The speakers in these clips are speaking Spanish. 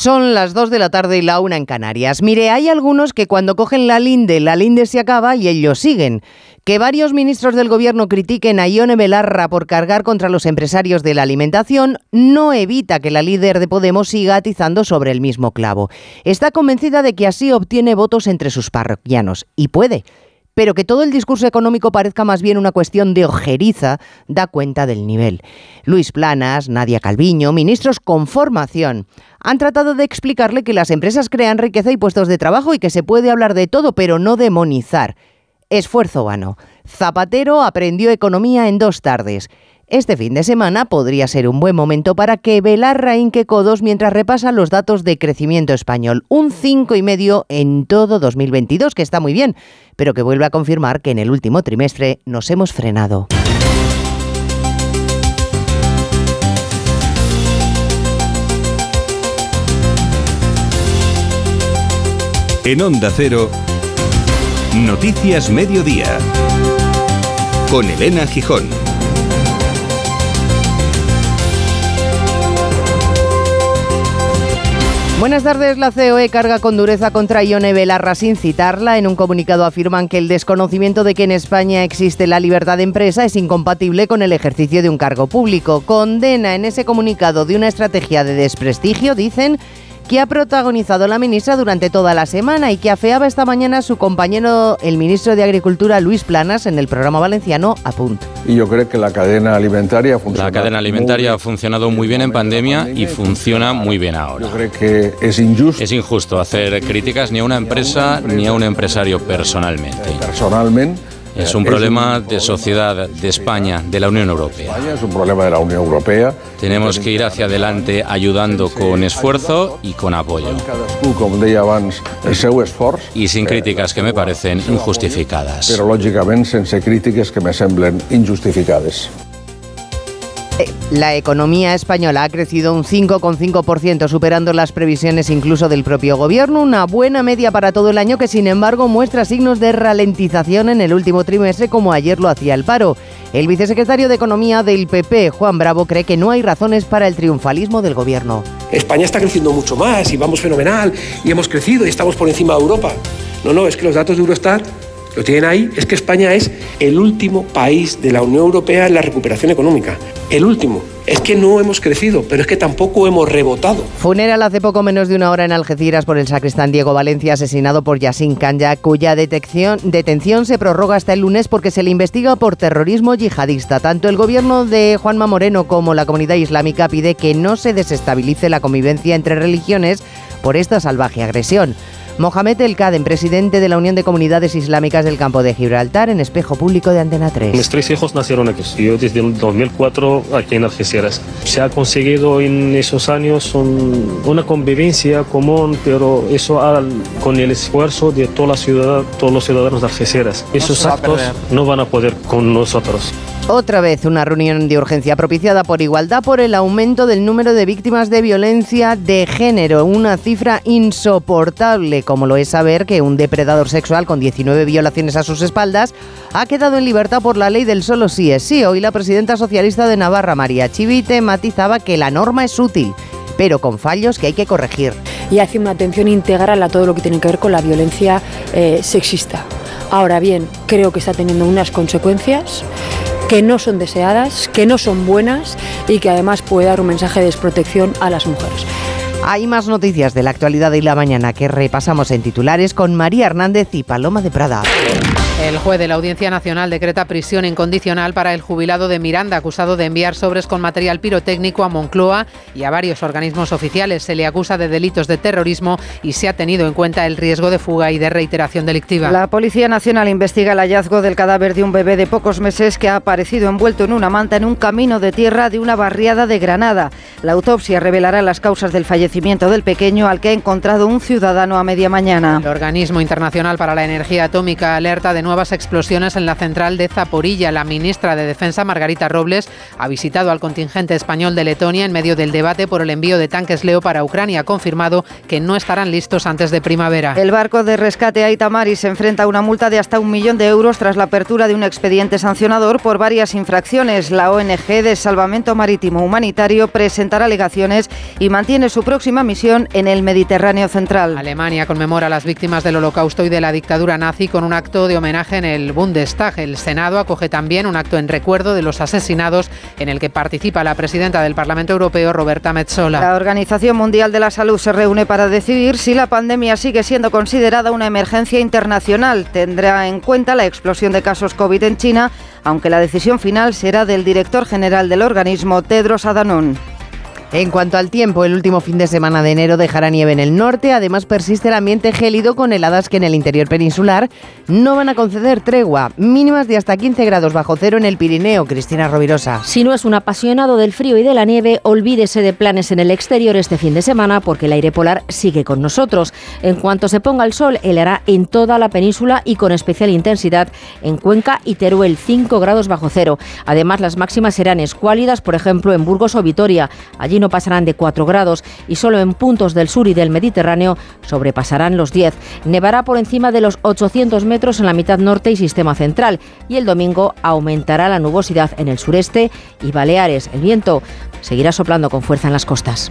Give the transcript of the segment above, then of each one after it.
Son las 2 de la tarde y la una en Canarias. Mire, hay algunos que cuando cogen la linde, la linde se acaba y ellos siguen. Que varios ministros del gobierno critiquen a Ione Belarra por cargar contra los empresarios de la alimentación no evita que la líder de Podemos siga atizando sobre el mismo clavo. Está convencida de que así obtiene votos entre sus parroquianos. Y puede pero que todo el discurso económico parezca más bien una cuestión de ojeriza da cuenta del nivel. Luis Planas, Nadia Calviño, ministros con formación, han tratado de explicarle que las empresas crean riqueza y puestos de trabajo y que se puede hablar de todo, pero no demonizar. Esfuerzo vano. Zapatero aprendió economía en dos tardes. Este fin de semana podría ser un buen momento para que Belarra inque codos mientras repasa los datos de crecimiento español. Un 5,5 en todo 2022, que está muy bien, pero que vuelve a confirmar que en el último trimestre nos hemos frenado. En Onda Cero, Noticias Mediodía, con Elena Gijón. Buenas tardes. La COE carga con dureza contra Ione Belarra sin citarla. En un comunicado afirman que el desconocimiento de que en España existe la libertad de empresa es incompatible con el ejercicio de un cargo público. Condena en ese comunicado de una estrategia de desprestigio, dicen, que ha protagonizado la ministra durante toda la semana y que afeaba esta mañana su compañero, el ministro de Agricultura, Luis Planas, en el programa valenciano Apunt. Y yo creo que la cadena alimentaria ha La cadena alimentaria ha funcionado muy bien en pandemia y funciona muy bien ahora. Yo creo que es injusto. Es injusto hacer críticas ni a una empresa ni a un empresario personalmente. Personalmente es un problema de sociedad de España, de la Unión Europea. Es un problema de la Unión Europea. Tenemos que ir hacia adelante ayudando con esfuerzo y con apoyo. Y sin críticas que me parecen injustificadas. Pero lógicamente sin críticas que me semblen injustificadas. La economía española ha crecido un 5,5%, superando las previsiones incluso del propio gobierno, una buena media para todo el año que sin embargo muestra signos de ralentización en el último trimestre como ayer lo hacía el paro. El vicesecretario de Economía del PP, Juan Bravo, cree que no hay razones para el triunfalismo del gobierno. España está creciendo mucho más y vamos fenomenal y hemos crecido y estamos por encima de Europa. No, no, es que los datos de Eurostat lo tienen ahí, es que España es el último país de la Unión Europea en la recuperación económica. El último. Es que no hemos crecido, pero es que tampoco hemos rebotado. Funeral hace poco menos de una hora en Algeciras por el sacristán Diego Valencia, asesinado por Yassin Kanya, cuya detención se prorroga hasta el lunes porque se le investiga por terrorismo yihadista. Tanto el gobierno de Juanma Moreno como la comunidad islámica pide que no se desestabilice la convivencia entre religiones por esta salvaje agresión. Mohamed El Kadem, presidente de la Unión de Comunidades Islámicas del Campo de Gibraltar, en espejo público de Antena 3. Mis tres hijos nacieron aquí. Yo desde el 2004 aquí en Algeciras. Se ha conseguido en esos años una convivencia común, pero eso con el esfuerzo de toda la ciudad, todos los ciudadanos de Algeciras. Esos actos no van a poder con nosotros. Otra vez una reunión de urgencia propiciada por Igualdad por el aumento del número de víctimas de violencia de género, una cifra insoportable, como lo es saber que un depredador sexual con 19 violaciones a sus espaldas ha quedado en libertad por la ley del solo sí es sí. Hoy la presidenta socialista de Navarra, María Chivite, matizaba que la norma es útil pero con fallos que hay que corregir. Y hace una atención integral a todo lo que tiene que ver con la violencia eh, sexista. Ahora bien, creo que está teniendo unas consecuencias que no son deseadas, que no son buenas y que además puede dar un mensaje de desprotección a las mujeres. Hay más noticias de la actualidad y la mañana que repasamos en titulares con María Hernández y Paloma de Prada. El juez de la Audiencia Nacional decreta prisión incondicional para el jubilado de Miranda, acusado de enviar sobres con material pirotécnico a Moncloa y a varios organismos oficiales. Se le acusa de delitos de terrorismo y se ha tenido en cuenta el riesgo de fuga y de reiteración delictiva. La Policía Nacional investiga el hallazgo del cadáver de un bebé de pocos meses que ha aparecido envuelto en una manta en un camino de tierra de una barriada de Granada. La autopsia revelará las causas del fallecimiento del pequeño al que ha encontrado un ciudadano a media mañana. El Organismo Internacional para la Energía Atómica alerta de nuevas explosiones en la central de Zaporilla. La ministra de Defensa, Margarita Robles, ha visitado al contingente español de Letonia en medio del debate por el envío de tanques Leo para Ucrania. Confirmado que no estarán listos antes de primavera. El barco de rescate Aitamari se enfrenta a una multa de hasta un millón de euros tras la apertura de un expediente sancionador por varias infracciones. La ONG de Salvamento Marítimo Humanitario presentará alegaciones y mantiene su próxima misión en el Mediterráneo central. Alemania conmemora a las víctimas del Holocausto y de la dictadura nazi con un acto de homenaje en el Bundestag. El Senado acoge también un acto en recuerdo de los asesinados en el que participa la presidenta del Parlamento Europeo, Roberta Metsola. La Organización Mundial de la Salud se reúne para decidir si la pandemia sigue siendo considerada una emergencia internacional. Tendrá en cuenta la explosión de casos COVID en China, aunque la decisión final será del director general del organismo, Tedros Adhanom. En cuanto al tiempo, el último fin de semana de enero dejará nieve en el norte, además persiste el ambiente gélido con heladas que en el interior peninsular no van a conceder tregua, mínimas de hasta 15 grados bajo cero en el Pirineo. Cristina Rovirosa. Si no es un apasionado del frío y de la nieve, olvídese de planes en el exterior este fin de semana porque el aire polar sigue con nosotros. En cuanto se ponga el sol, helará en toda la península y con especial intensidad en Cuenca y Teruel, 5 grados bajo cero. Además, las máximas serán escuálidas, por ejemplo, en Burgos o Vitoria. Allí no pasarán de 4 grados y solo en puntos del sur y del Mediterráneo sobrepasarán los 10. Nevará por encima de los 800 metros en la mitad norte y sistema central y el domingo aumentará la nubosidad en el sureste y Baleares. El viento seguirá soplando con fuerza en las costas.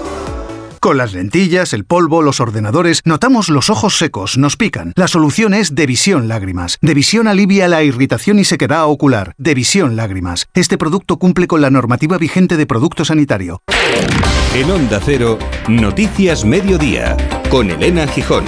Con las lentillas, el polvo, los ordenadores, notamos los ojos secos, nos pican. La solución es Devisión Lágrimas. Devisión alivia la irritación y sequedad ocular. Devisión Lágrimas. Este producto cumple con la normativa vigente de producto sanitario. En Onda Cero, Noticias Mediodía, con Elena Gijón.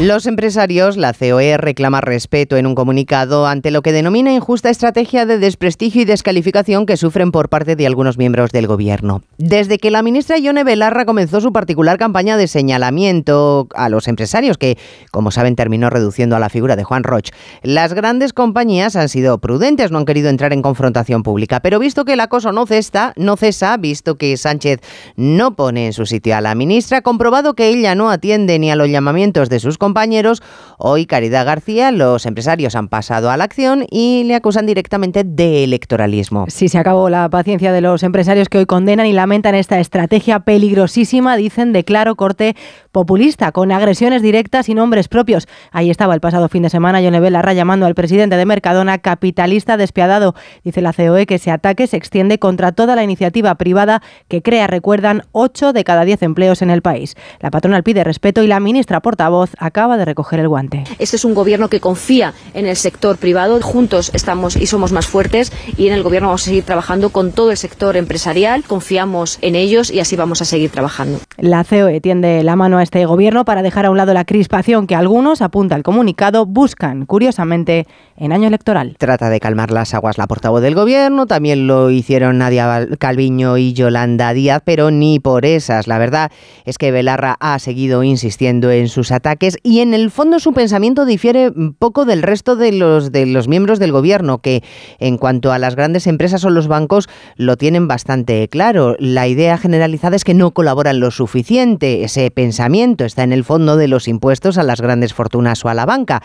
Los empresarios, la COE, reclama respeto en un comunicado ante lo que denomina injusta estrategia de desprestigio y descalificación que sufren por parte de algunos miembros del gobierno. Desde que la ministra Ione Belarra comenzó su particular campaña de señalamiento a los empresarios, que, como saben, terminó reduciendo a la figura de Juan Roch, las grandes compañías han sido prudentes, no han querido entrar en confrontación pública. Pero visto que el acoso no cesa, no cesa, visto que Sánchez no pone en su sitio a la ministra, comprobado que ella no atiende ni a los llamamientos de sus compañeros, compañeros. Hoy, Caridad García, los empresarios han pasado a la acción y le acusan directamente de electoralismo. Sí, se acabó la paciencia de los empresarios que hoy condenan y lamentan esta estrategia peligrosísima, dicen, de claro corte populista, con agresiones directas y nombres propios. Ahí estaba el pasado fin de semana Yone Belarra llamando al presidente de Mercadona capitalista despiadado. Dice la COE que ese ataque se extiende contra toda la iniciativa privada que crea, recuerdan, 8 de cada 10 empleos en el país. La patronal pide respeto y la ministra portavoz acaba de recoger el guante. Este es un gobierno que confía en el sector privado. Juntos estamos y somos más fuertes y en el gobierno vamos a seguir trabajando con todo el sector empresarial. Confiamos en ellos y así vamos a seguir trabajando. La COE tiende la mano a este gobierno para dejar a un lado la crispación que algunos, apunta el comunicado, buscan, curiosamente, en año electoral. Trata de calmar las aguas la portavoz del gobierno, también lo hicieron Nadia Calviño y Yolanda Díaz, pero ni por esas. La verdad es que Belarra ha seguido insistiendo en sus ataques y en el fondo su pensamiento difiere poco del resto de los, de los miembros del gobierno, que en cuanto a las grandes empresas o los bancos lo tienen bastante claro. La idea generalizada es que no colaboran lo suficiente. Ese pensamiento está en el fondo de los impuestos a las grandes fortunas o a la banca.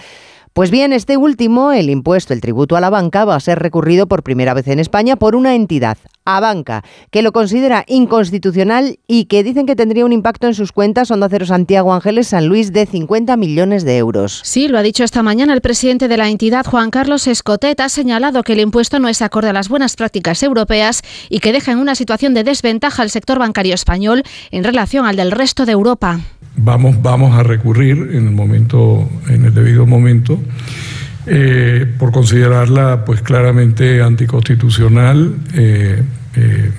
Pues bien, este último, el impuesto, el tributo a la banca, va a ser recurrido por primera vez en España por una entidad, Abanca, que lo considera inconstitucional y que dicen que tendría un impacto en sus cuentas Onda Cero Santiago Ángeles San Luis de 50 millones de euros. Sí, lo ha dicho esta mañana el presidente de la entidad, Juan Carlos Escotet, ha señalado que el impuesto no es acorde a las buenas prácticas europeas y que deja en una situación de desventaja al sector bancario español en relación al del resto de Europa. Vamos, vamos a recurrir en el momento, en el debido momento eh, por considerarla pues claramente anticonstitucional, eh, eh,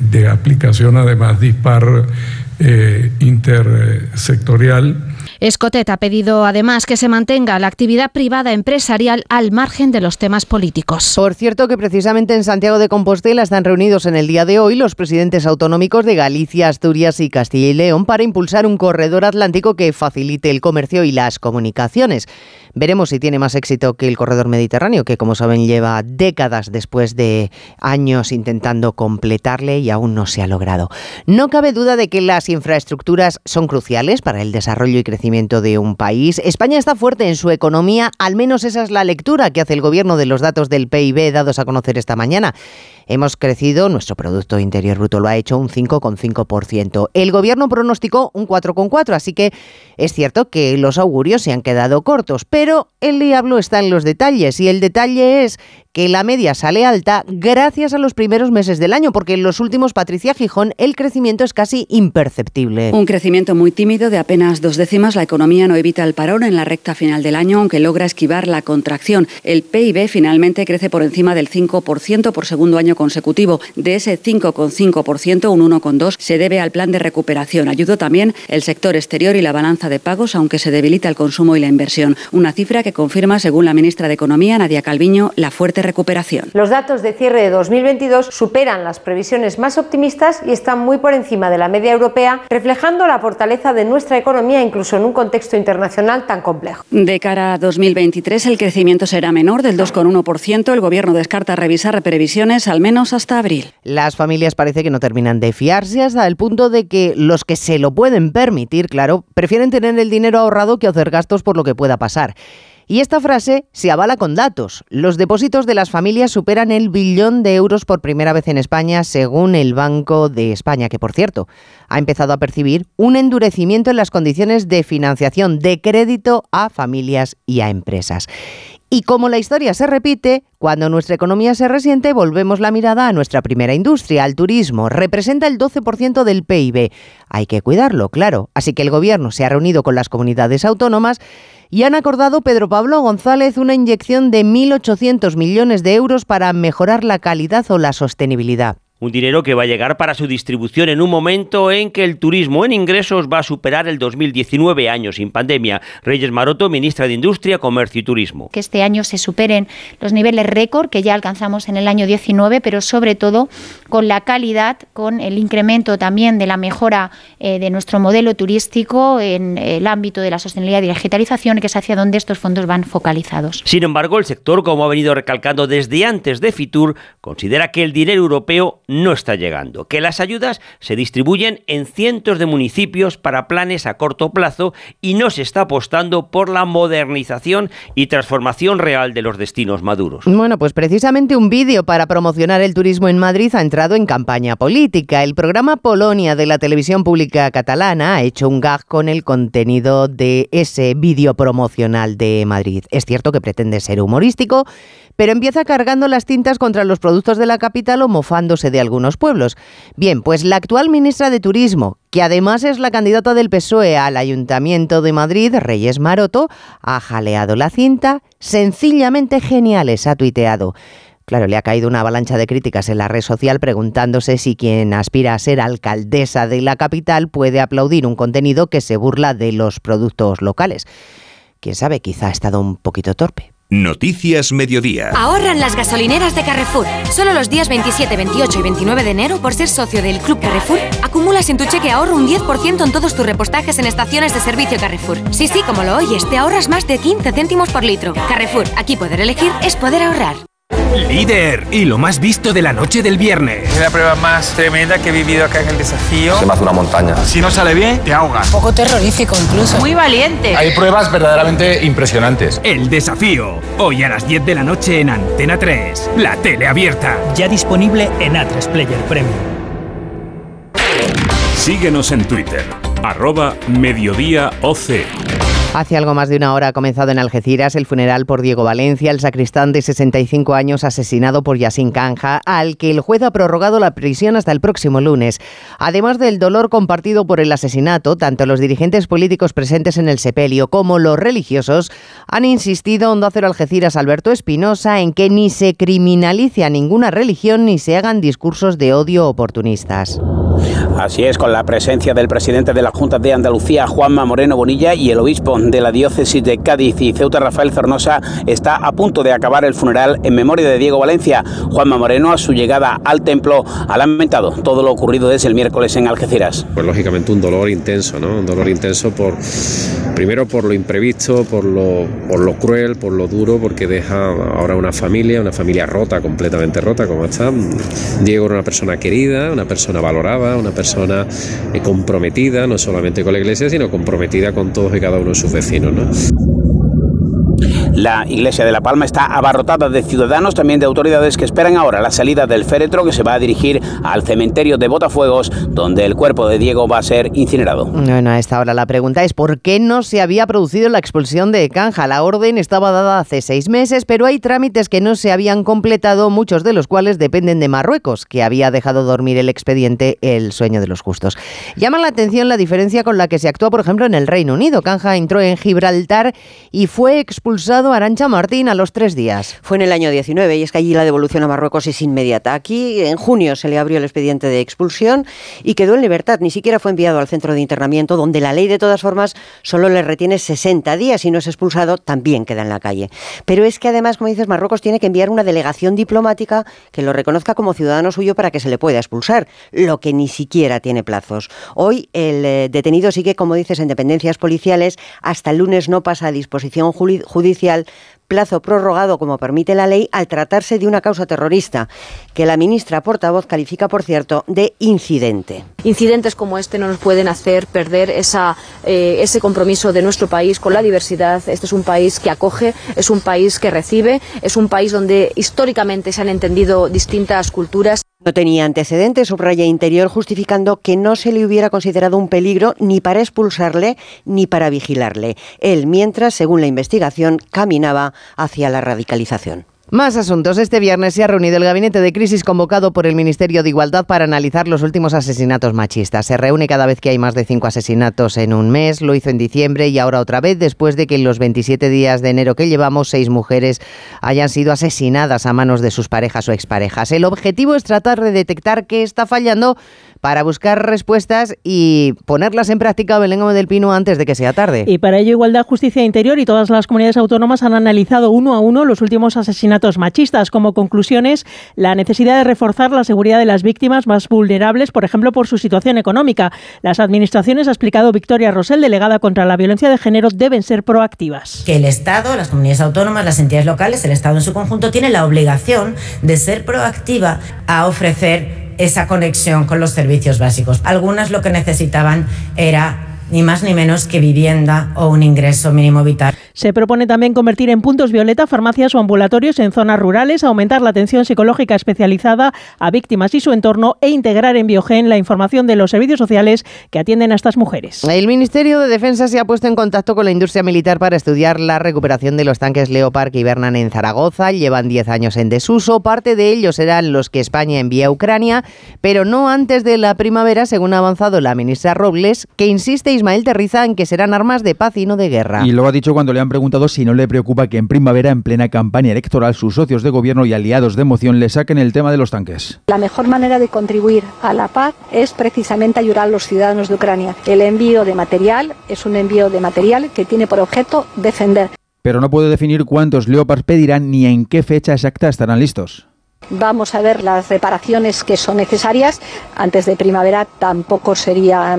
de aplicación además dispar intersectorial Escotet ha pedido además que se mantenga la actividad privada empresarial al margen de los temas políticos. Por cierto que precisamente en Santiago de Compostela están reunidos en el día de hoy los presidentes autonómicos de Galicia, Asturias y Castilla y León para impulsar un corredor atlántico que facilite el comercio y las comunicaciones. Veremos si tiene más éxito que el corredor mediterráneo, que como saben lleva décadas después de años intentando completarle y aún no se ha logrado. No cabe duda de que las infraestructuras son cruciales para el desarrollo y crecimiento de un país. España está fuerte en su economía, al menos esa es la lectura que hace el gobierno de los datos del PIB dados a conocer esta mañana. Hemos crecido, nuestro Producto Interior Bruto lo ha hecho un 5,5%. El gobierno pronosticó un 4,4%, así que es cierto que los augurios se han quedado cortos, pero el diablo está en los detalles y el detalle es que la media sale alta gracias a los primeros meses del año, porque en los últimos, Patricia Gijón, el crecimiento es casi imperceptible. Un crecimiento muy tímido de apenas dos décimas. La economía no evita el parón en la recta final del año, aunque logra esquivar la contracción. El PIB finalmente crece por encima del 5% por segundo año consecutivo. De ese 5,5%, un 1,2% se debe al plan de recuperación. Ayudó también el sector exterior y la balanza de pagos, aunque se debilita el consumo y la inversión. Una cifra que confirma, según la ministra de Economía, Nadia Calviño, la fuerte recuperación. Los datos de cierre de 2022 superan las previsiones más optimistas y están muy por encima de la media europea, reflejando la fortaleza de nuestra economía incluso en un contexto internacional tan complejo. De cara a 2023 el crecimiento será menor del 2,1%. El gobierno descarta revisar previsiones al menos hasta abril. Las familias parece que no terminan de fiarse hasta el punto de que los que se lo pueden permitir, claro, prefieren tener el dinero ahorrado que hacer gastos por lo que pueda pasar. Y esta frase se avala con datos. Los depósitos de las familias superan el billón de euros por primera vez en España, según el Banco de España, que por cierto ha empezado a percibir un endurecimiento en las condiciones de financiación de crédito a familias y a empresas. Y como la historia se repite, cuando nuestra economía se resiente, volvemos la mirada a nuestra primera industria, al turismo. Representa el 12% del PIB. Hay que cuidarlo, claro. Así que el Gobierno se ha reunido con las comunidades autónomas y han acordado Pedro Pablo González una inyección de 1.800 millones de euros para mejorar la calidad o la sostenibilidad. Un dinero que va a llegar para su distribución en un momento en que el turismo en ingresos va a superar el 2019 años sin pandemia. Reyes Maroto, ministra de Industria, Comercio y Turismo. Que este año se superen los niveles récord que ya alcanzamos en el año 19, pero sobre todo con la calidad, con el incremento también de la mejora eh, de nuestro modelo turístico en el ámbito de la sostenibilidad y digitalización, que es hacia donde estos fondos van focalizados. Sin embargo, el sector, como ha venido recalcando desde antes de Fitur, considera que el dinero europeo no está llegando, que las ayudas se distribuyen en cientos de municipios para planes a corto plazo y no se está apostando por la modernización y transformación real de los destinos maduros. Bueno, pues precisamente un vídeo para promocionar el turismo en Madrid ha entrado en campaña política. El programa Polonia de la televisión pública catalana ha hecho un gag con el contenido de ese vídeo promocional de Madrid. Es cierto que pretende ser humorístico, pero empieza cargando las tintas contra los productos de la capital o mofándose de algunos pueblos. Bien, pues la actual ministra de Turismo, que además es la candidata del PSOE al Ayuntamiento de Madrid, Reyes Maroto, ha jaleado la cinta, sencillamente geniales, ha tuiteado. Claro, le ha caído una avalancha de críticas en la red social preguntándose si quien aspira a ser alcaldesa de la capital puede aplaudir un contenido que se burla de los productos locales. Quién sabe, quizá ha estado un poquito torpe. Noticias Mediodía. Ahorran las gasolineras de Carrefour. Solo los días 27, 28 y 29 de enero, por ser socio del Club Carrefour, acumulas en tu cheque ahorro un 10% en todos tus repostajes en estaciones de servicio Carrefour. Sí, sí, como lo oyes, te ahorras más de 15 céntimos por litro. Carrefour, aquí poder elegir es poder ahorrar. Líder y lo más visto de la noche del viernes. Es la prueba más tremenda que he vivido acá en el desafío. Se me hace una montaña. Si no sale bien, te ahogas. Un poco terrorífico incluso. Muy valiente. Hay pruebas verdaderamente impresionantes. El desafío. Hoy a las 10 de la noche en Antena 3. La tele abierta. Ya disponible en A3 Player Premium. Síguenos en Twitter. Arroba Mediodía OC. Hace algo más de una hora ha comenzado en Algeciras el funeral por Diego Valencia, el sacristán de 65 años asesinado por Yasin Canja, al que el juez ha prorrogado la prisión hasta el próximo lunes. Además del dolor compartido por el asesinato, tanto los dirigentes políticos presentes en el sepelio como los religiosos han insistido Onda Cero Algeciras Alberto Espinosa en que ni se criminalice a ninguna religión ni se hagan discursos de odio oportunistas. Así es, con la presencia del presidente de la Junta de Andalucía, Juanma Moreno Bonilla, y el obispo de la diócesis de Cádiz y Ceuta, Rafael Zornosa, está a punto de acabar el funeral en memoria de Diego Valencia. Juanma Moreno, a su llegada al templo, ha lamentado todo lo ocurrido desde el miércoles en Algeciras. Pues lógicamente un dolor intenso, ¿no? Un dolor intenso por, primero por lo imprevisto, por lo, por lo cruel, por lo duro, porque deja ahora una familia, una familia rota, completamente rota, como está. Diego era una persona querida, una persona valorada, una persona eh, comprometida, no solamente con la iglesia, sino comprometida con todos y cada uno de sus vecinos, ¿no? La iglesia de La Palma está abarrotada de ciudadanos, también de autoridades que esperan ahora la salida del féretro que se va a dirigir al cementerio de Botafuegos, donde el cuerpo de Diego va a ser incinerado. Bueno, a esta hora la pregunta es ¿por qué no se había producido la expulsión de Canja? La orden estaba dada hace seis meses, pero hay trámites que no se habían completado, muchos de los cuales dependen de Marruecos, que había dejado dormir el expediente El sueño de los justos. Llama la atención la diferencia con la que se actúa, por ejemplo, en el Reino Unido. Canja entró en Gibraltar y fue expulsado Arancha Martín a los tres días. Fue en el año 19 y es que allí la devolución a Marruecos es inmediata. Aquí en junio se le abrió el expediente de expulsión y quedó en libertad. Ni siquiera fue enviado al centro de internamiento donde la ley de todas formas solo le retiene 60 días y no es expulsado también queda en la calle. Pero es que además, como dices, Marruecos tiene que enviar una delegación diplomática que lo reconozca como ciudadano suyo para que se le pueda expulsar, lo que ni siquiera tiene plazos. Hoy el eh, detenido sigue, como dices, en dependencias policiales. Hasta el lunes no pasa a disposición judicial plazo prorrogado como permite la ley al tratarse de una causa terrorista, que la ministra portavoz califica, por cierto, de incidente. Incidentes como este no nos pueden hacer perder esa, eh, ese compromiso de nuestro país con la diversidad. Este es un país que acoge, es un país que recibe, es un país donde históricamente se han entendido distintas culturas. No tenía antecedentes, subraya Interior, justificando que no se le hubiera considerado un peligro ni para expulsarle ni para vigilarle. Él, mientras, según la investigación, caminaba hacia la radicalización. Más asuntos. Este viernes se ha reunido el gabinete de crisis convocado por el Ministerio de Igualdad para analizar los últimos asesinatos machistas. Se reúne cada vez que hay más de cinco asesinatos en un mes. Lo hizo en diciembre y ahora otra vez, después de que en los 27 días de enero que llevamos, seis mujeres hayan sido asesinadas a manos de sus parejas o exparejas. El objetivo es tratar de detectar qué está fallando para buscar respuestas y ponerlas en práctica Belén Gómez del Pino antes de que sea tarde. Y para ello Igualdad, Justicia e Interior y todas las comunidades autónomas han analizado uno a uno los últimos asesinatos machistas. Como conclusiones, la necesidad de reforzar la seguridad de las víctimas más vulnerables, por ejemplo, por su situación económica. Las administraciones, ha explicado Victoria Rosell, delegada contra la violencia de género, deben ser proactivas. Que el Estado, las comunidades autónomas, las entidades locales, el Estado en su conjunto, tiene la obligación de ser proactiva a ofrecer esa conexión con los servicios básicos. Algunas lo que necesitaban era ni más ni menos que vivienda o un ingreso mínimo vital. Se propone también convertir en puntos violeta farmacias o ambulatorios en zonas rurales, aumentar la atención psicológica especializada a víctimas y su entorno e integrar en Biogen la información de los servicios sociales que atienden a estas mujeres. El Ministerio de Defensa se ha puesto en contacto con la industria militar para estudiar la recuperación de los tanques Leopard que hibernan en Zaragoza. Llevan 10 años en desuso. Parte de ellos serán los que España envía a Ucrania, pero no antes de la primavera, según ha avanzado la ministra Robles, que insiste Ismael Terriza en que serán armas de paz y no de guerra. Y lo ha dicho cuando le han preguntado si no le preocupa que en primavera, en plena campaña electoral, sus socios de gobierno y aliados de moción le saquen el tema de los tanques. La mejor manera de contribuir a la paz es precisamente ayudar a los ciudadanos de Ucrania. El envío de material es un envío de material que tiene por objeto defender. Pero no puede definir cuántos Leopards pedirán ni en qué fecha exacta estarán listos. Vamos a ver las reparaciones que son necesarias. Antes de primavera tampoco sería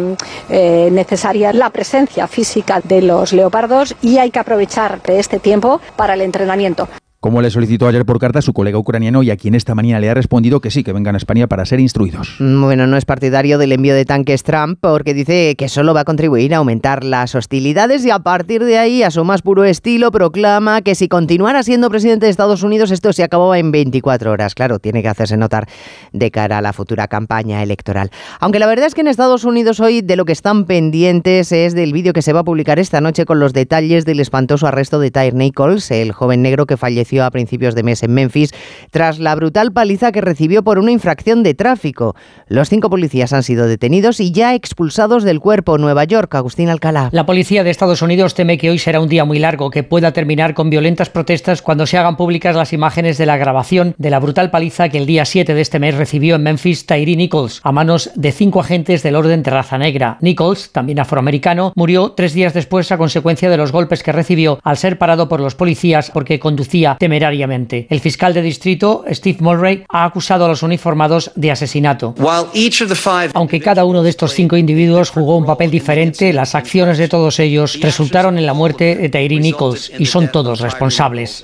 eh, necesaria la presencia física de los leopardos y hay que aprovechar este tiempo para el entrenamiento. Como le solicitó ayer por carta a su colega ucraniano y a quien esta mañana le ha respondido que sí, que vengan a España para ser instruidos. Bueno, no es partidario del envío de tanques Trump porque dice que solo va a contribuir a aumentar las hostilidades y a partir de ahí, a su más puro estilo, proclama que si continuara siendo presidente de Estados Unidos esto se acababa en 24 horas. Claro, tiene que hacerse notar de cara a la futura campaña electoral. Aunque la verdad es que en Estados Unidos hoy de lo que están pendientes es del vídeo que se va a publicar esta noche con los detalles del espantoso arresto de Tyre Nichols, el joven negro que falleció a principios de mes en Memphis tras la brutal paliza que recibió por una infracción de tráfico. Los cinco policías han sido detenidos y ya expulsados del cuerpo. Nueva York, Agustín Alcalá. La policía de Estados Unidos teme que hoy será un día muy largo, que pueda terminar con violentas protestas cuando se hagan públicas las imágenes de la grabación de la brutal paliza que el día 7 de este mes recibió en Memphis Tyree Nichols a manos de cinco agentes del orden de raza negra. Nichols, también afroamericano, murió tres días después a consecuencia de los golpes que recibió al ser parado por los policías porque conducía temerariamente. El fiscal de distrito, Steve Mulray, ha acusado a los uniformados de asesinato. Aunque cada uno de estos cinco individuos jugó un papel diferente, las acciones de todos ellos resultaron en la muerte de Tyree Nichols y son todos responsables.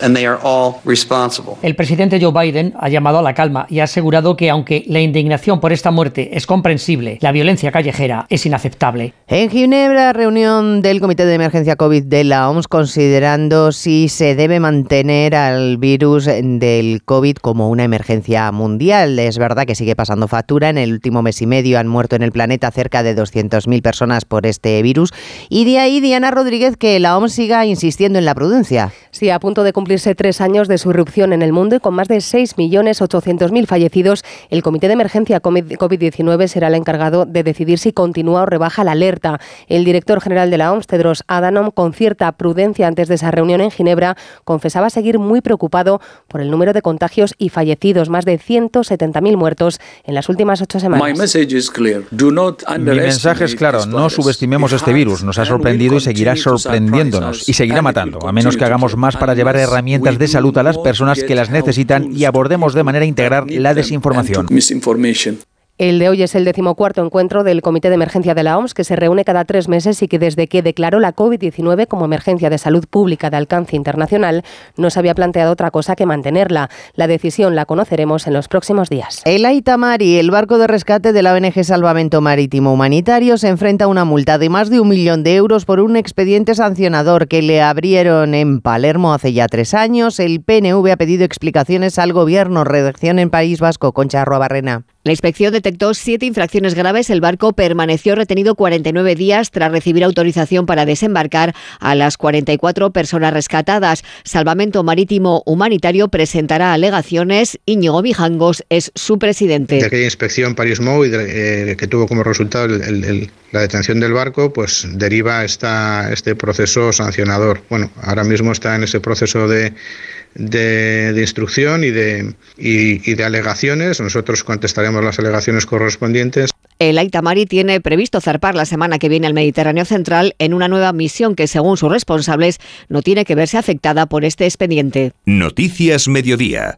El presidente Joe Biden ha llamado a la calma y ha asegurado que aunque la indignación por esta muerte es comprensible, la violencia callejera es inaceptable. En Ginebra, reunión del Comité de Emergencia COVID de la OMS considerando si se debe mantener al virus del COVID como una emergencia mundial. Es verdad que sigue pasando factura. En el último mes y medio han muerto en el planeta cerca de 200.000 personas por este virus. Y de ahí, Diana Rodríguez, que la OMS siga insistiendo en la prudencia. Sí, a punto de cumplirse tres años de su irrupción en el mundo y con más de 6.800.000 fallecidos, el Comité de Emergencia COVID-19 será el encargado de decidir si continúa o rebaja la alerta. El director general de la OMS, Tedros Adhanom, con cierta prudencia antes de esa reunión en Ginebra, confesaba seguir muy preocupado por el número de contagios y fallecidos, más de 170.000 muertos en las últimas ocho semanas. Mi mensaje es claro, no subestimemos este virus, nos ha sorprendido y seguirá sorprendiéndonos y seguirá matando, a menos que hagamos más para llevar herramientas de salud a las personas que las necesitan y abordemos de manera integral la desinformación. El de hoy es el decimocuarto encuentro del Comité de Emergencia de la OMS, que se reúne cada tres meses y que desde que declaró la COVID-19 como emergencia de salud pública de alcance internacional, no se había planteado otra cosa que mantenerla. La decisión la conoceremos en los próximos días. El Aitamari, el barco de rescate de la ONG Salvamento Marítimo Humanitario, se enfrenta a una multa de más de un millón de euros por un expediente sancionador que le abrieron en Palermo hace ya tres años. El PNV ha pedido explicaciones al gobierno. Redacción en País Vasco, Concha Barrena. La inspección detectó siete infracciones graves. El barco permaneció retenido 49 días tras recibir autorización para desembarcar a las 44 personas rescatadas. Salvamento Marítimo Humanitario presentará alegaciones. Íñigo Mijangos es su presidente. De aquella inspección Paris-Mou y de, eh, que tuvo como resultado el, la detención del barco, pues deriva esta, este proceso sancionador. Bueno, ahora mismo está en ese proceso de de, de, instrucción y de, y, y de alegaciones. Nosotros contestaremos las alegaciones correspondientes. El Aitamari tiene previsto zarpar la semana que viene al Mediterráneo Central en una nueva misión que, según sus responsables, no tiene que verse afectada por este expediente. Noticias Mediodía.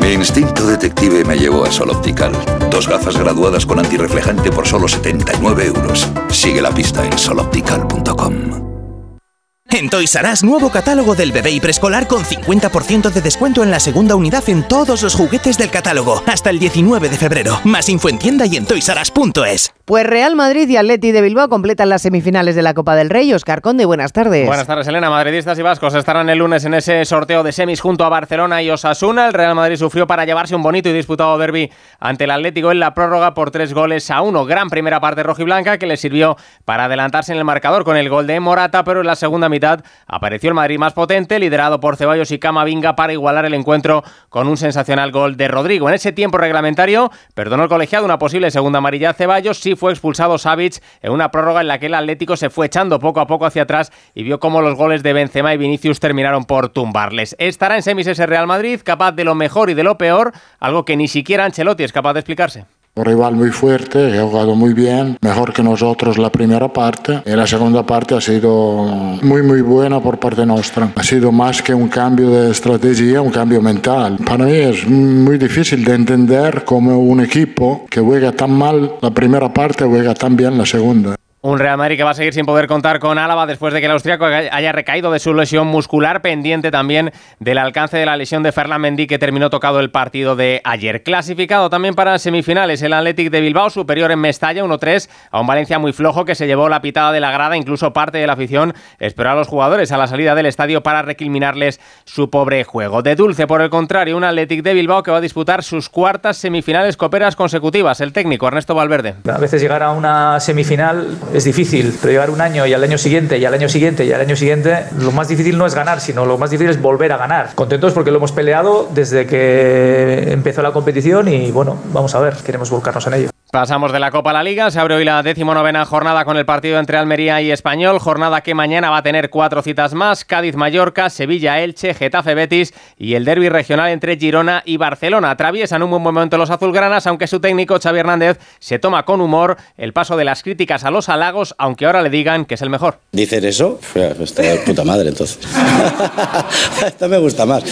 Mi instinto detective me llevó a Sol Optical. Dos gafas graduadas con antirreflejante por solo 79 euros. Sigue la pista en soloptical.com. En Toys R Us, nuevo catálogo del bebé y preescolar con 50% de descuento en la segunda unidad en todos los juguetes del catálogo. Hasta el 19 de febrero. Más info en tienda y en toysaras.es. Pues Real Madrid y Atleti de Bilbao completan las semifinales de la Copa del Rey. Oscar Conde, buenas tardes. Buenas tardes, Elena. Madridistas y vascos estarán el lunes en ese sorteo de semis junto a Barcelona y Osasuna. El Real Madrid sufrió para llevarse un bonito y disputado derby ante el Atlético en la prórroga por tres goles a uno. Gran primera parte rojiblanca que le sirvió para adelantarse en el marcador con el gol de Morata, pero en la segunda mitad apareció el Madrid más potente, liderado por Ceballos y Camavinga para igualar el encuentro con un sensacional gol de Rodrigo. En ese tiempo reglamentario perdonó el colegiado una posible segunda amarilla a Ceballos, sí fue expulsado Savic en una prórroga en la que el Atlético se fue echando poco a poco hacia atrás y vio cómo los goles de Benzema y Vinicius terminaron por tumbarles. Estará en semis ese Real Madrid, capaz de lo mejor y de lo peor, algo que ni siquiera Ancelotti es capaz de explicarse. Un rival muy fuerte, ha jugado muy bien, mejor que nosotros la primera parte. Y la segunda parte ha sido muy, muy buena por parte nuestra. Ha sido más que un cambio de estrategia, un cambio mental. Para mí es muy difícil de entender cómo un equipo que juega tan mal la primera parte juega tan bien la segunda. Un Real Madrid que va a seguir sin poder contar con Álava después de que el austriaco haya recaído de su lesión muscular, pendiente también del alcance de la lesión de Ferland Mendy que terminó tocado el partido de ayer. Clasificado también para semifinales el Athletic de Bilbao, superior en Mestalla 1-3 a un Valencia muy flojo que se llevó la pitada de la grada, incluso parte de la afición esperó a los jugadores a la salida del estadio para recriminarles su pobre juego. De dulce, por el contrario, un Athletic de Bilbao que va a disputar sus cuartas semifinales coperas consecutivas. El técnico Ernesto Valverde. A veces llegar a una semifinal es difícil, pero llegar un año y al año siguiente y al año siguiente y al año siguiente, lo más difícil no es ganar, sino lo más difícil es volver a ganar. Contentos porque lo hemos peleado desde que empezó la competición y bueno, vamos a ver, queremos volcarnos en ello. Pasamos de la Copa a la Liga, se abre hoy la decimonovena jornada con el partido entre Almería y Español, jornada que mañana va a tener cuatro citas más, Cádiz-Mallorca, Sevilla-Elche, Getafe-Betis y el derby regional entre Girona y Barcelona. Atraviesan un buen momento los azulgranas, aunque su técnico Xavi Hernández se toma con humor el paso de las críticas a los halagos, aunque ahora le digan que es el mejor. ¿Dicen eso? Está de puta madre entonces. Esto me gusta más.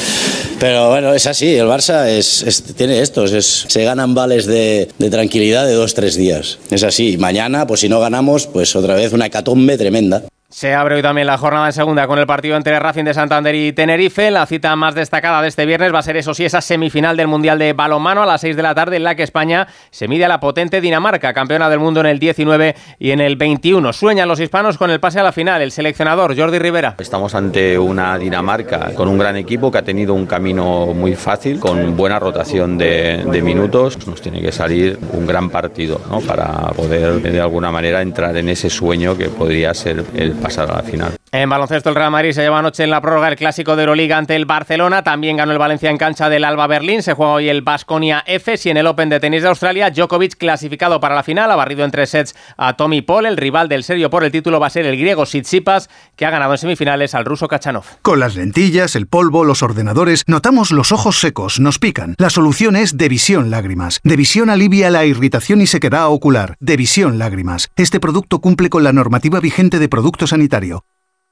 Pero bueno, es así, el Barça es, tiene estos, es, se ganan vales de, de tranquilidad de dos, tres días. Es así, mañana, pues si no ganamos, pues otra vez una hecatombe tremenda. Se abre hoy también la jornada en segunda con el partido entre Racing de Santander y Tenerife. La cita más destacada de este viernes va a ser, eso sí, esa semifinal del Mundial de Balonmano a las 6 de la tarde, en la que España se mide a la potente Dinamarca, campeona del mundo en el 19 y en el 21. Sueñan los hispanos con el pase a la final. El seleccionador Jordi Rivera. Estamos ante una Dinamarca con un gran equipo que ha tenido un camino muy fácil, con buena rotación de, de minutos. Nos tiene que salir un gran partido ¿no? para poder de alguna manera entrar en ese sueño que podría ser el pasar a la final. En baloncesto el Real Madrid se lleva anoche en la prórroga el clásico de Euroliga ante el Barcelona, también ganó el Valencia en cancha del Alba Berlín, se juega hoy el Basconia F y en el Open de tenis de Australia Djokovic clasificado para la final, ha barrido en tres sets a Tommy Paul, el rival del serio por el título va a ser el griego Tsitsipas, que ha ganado en semifinales al ruso Kachanov. Con las lentillas, el polvo, los ordenadores, notamos los ojos secos, nos pican. La solución es Devisión Lágrimas. Devisión alivia la irritación y sequedad ocular. Devisión Lágrimas. Este producto cumple con la normativa vigente de producto sanitario.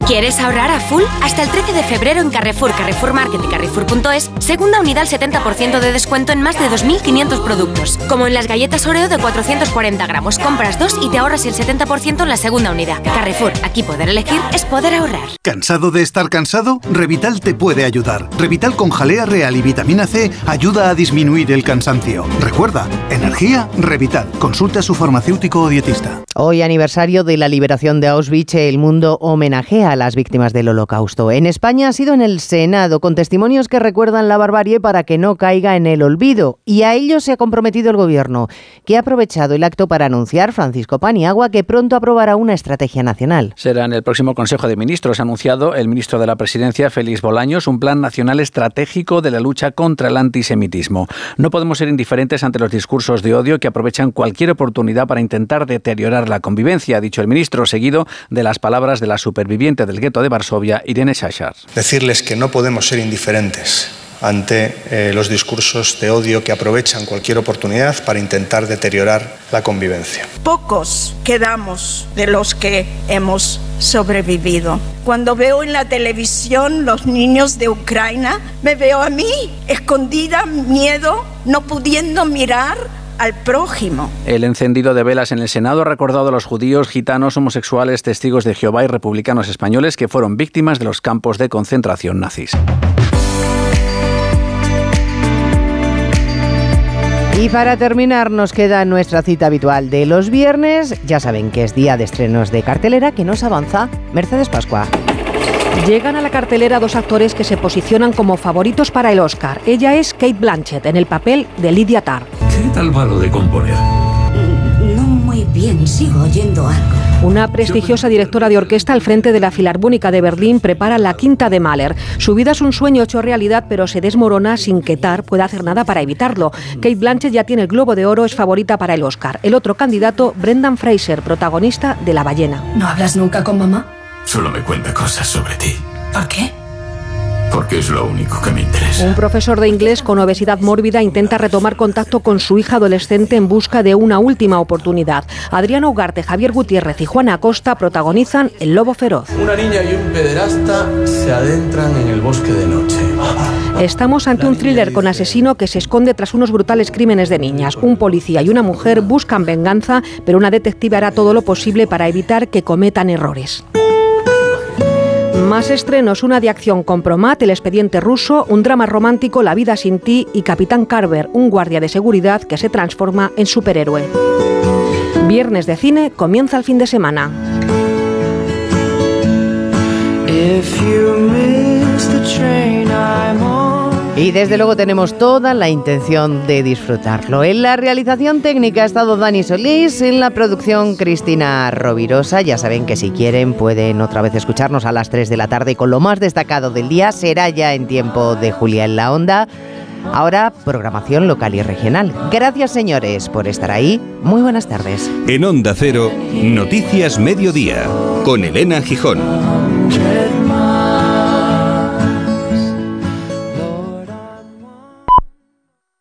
¿Quieres ahorrar a full? Hasta el 13 de febrero en Carrefour, Carrefour Market y Carrefour.es, segunda unidad al 70% de descuento en más de 2.500 productos. Como en las galletas Oreo de 440 gramos. Compras dos y te ahorras el 70% en la segunda unidad. Carrefour, aquí poder elegir es poder ahorrar. ¿Cansado de estar cansado? Revital te puede ayudar. Revital con jalea real y vitamina C ayuda a disminuir el cansancio. Recuerda, energía, Revital. Consulta a su farmacéutico o dietista. Hoy aniversario de la liberación de Auschwitz, el mundo homenajea a las víctimas del holocausto. En España ha sido en el Senado, con testimonios que recuerdan la barbarie para que no caiga en el olvido. Y a ello se ha comprometido el Gobierno, que ha aprovechado el acto para anunciar, Francisco Paniagua, que pronto aprobará una estrategia nacional. Será en el próximo Consejo de Ministros, ha anunciado el ministro de la Presidencia, Félix Bolaños, un plan nacional estratégico de la lucha contra el antisemitismo. No podemos ser indiferentes ante los discursos de odio que aprovechan cualquier oportunidad para intentar deteriorar la convivencia, ha dicho el ministro, seguido de las palabras de la superviviente del gueto de Varsovia, Irene Shachar. Decirles que no podemos ser indiferentes ante eh, los discursos de odio que aprovechan cualquier oportunidad para intentar deteriorar la convivencia. Pocos quedamos de los que hemos sobrevivido. Cuando veo en la televisión los niños de Ucrania, me veo a mí escondida, miedo, no pudiendo mirar al prójimo. El encendido de velas en el Senado ha recordado a los judíos, gitanos, homosexuales, testigos de Jehová y republicanos españoles que fueron víctimas de los campos de concentración nazis. Y para terminar nos queda nuestra cita habitual de los viernes. Ya saben que es día de estrenos de cartelera que nos avanza Mercedes Pascua. Llegan a la cartelera dos actores que se posicionan como favoritos para el Oscar. Ella es Kate Blanchett en el papel de Lydia Tarr. ¿Qué tal va lo de componer? No muy bien, sigo oyendo algo. Una prestigiosa directora de orquesta al frente de la Filarmónica de Berlín prepara la quinta de Mahler. Su vida es un sueño hecho realidad, pero se desmorona sin que Tar pueda hacer nada para evitarlo. Kate Blanchett ya tiene el Globo de Oro, es favorita para el Oscar. El otro candidato, Brendan Fraser, protagonista de La ballena. ¿No hablas nunca con mamá? Solo me cuenta cosas sobre ti. ¿Por qué? Porque es lo único que me interesa. Un profesor de inglés con obesidad mórbida intenta retomar contacto con su hija adolescente en busca de una última oportunidad. Adriano Ugarte, Javier Gutiérrez y Juana Acosta protagonizan El Lobo Feroz. Una niña y un pederasta se adentran en el bosque de noche. Estamos ante un thriller con asesino que se esconde tras unos brutales crímenes de niñas. Un policía y una mujer buscan venganza, pero una detective hará todo lo posible para evitar que cometan errores. Más estrenos, una de acción Compromat, El expediente ruso, un drama romántico, La vida sin ti y Capitán Carver, un guardia de seguridad que se transforma en superhéroe. Viernes de cine, comienza el fin de semana. Y desde luego tenemos toda la intención de disfrutarlo. En la realización técnica ha estado Dani Solís, en la producción Cristina Rovirosa. Ya saben que si quieren pueden otra vez escucharnos a las 3 de la tarde con lo más destacado del día. Será ya en tiempo de Julia en la Onda. Ahora, programación local y regional. Gracias, señores, por estar ahí. Muy buenas tardes. En Onda Cero, Noticias Mediodía, con Elena Gijón.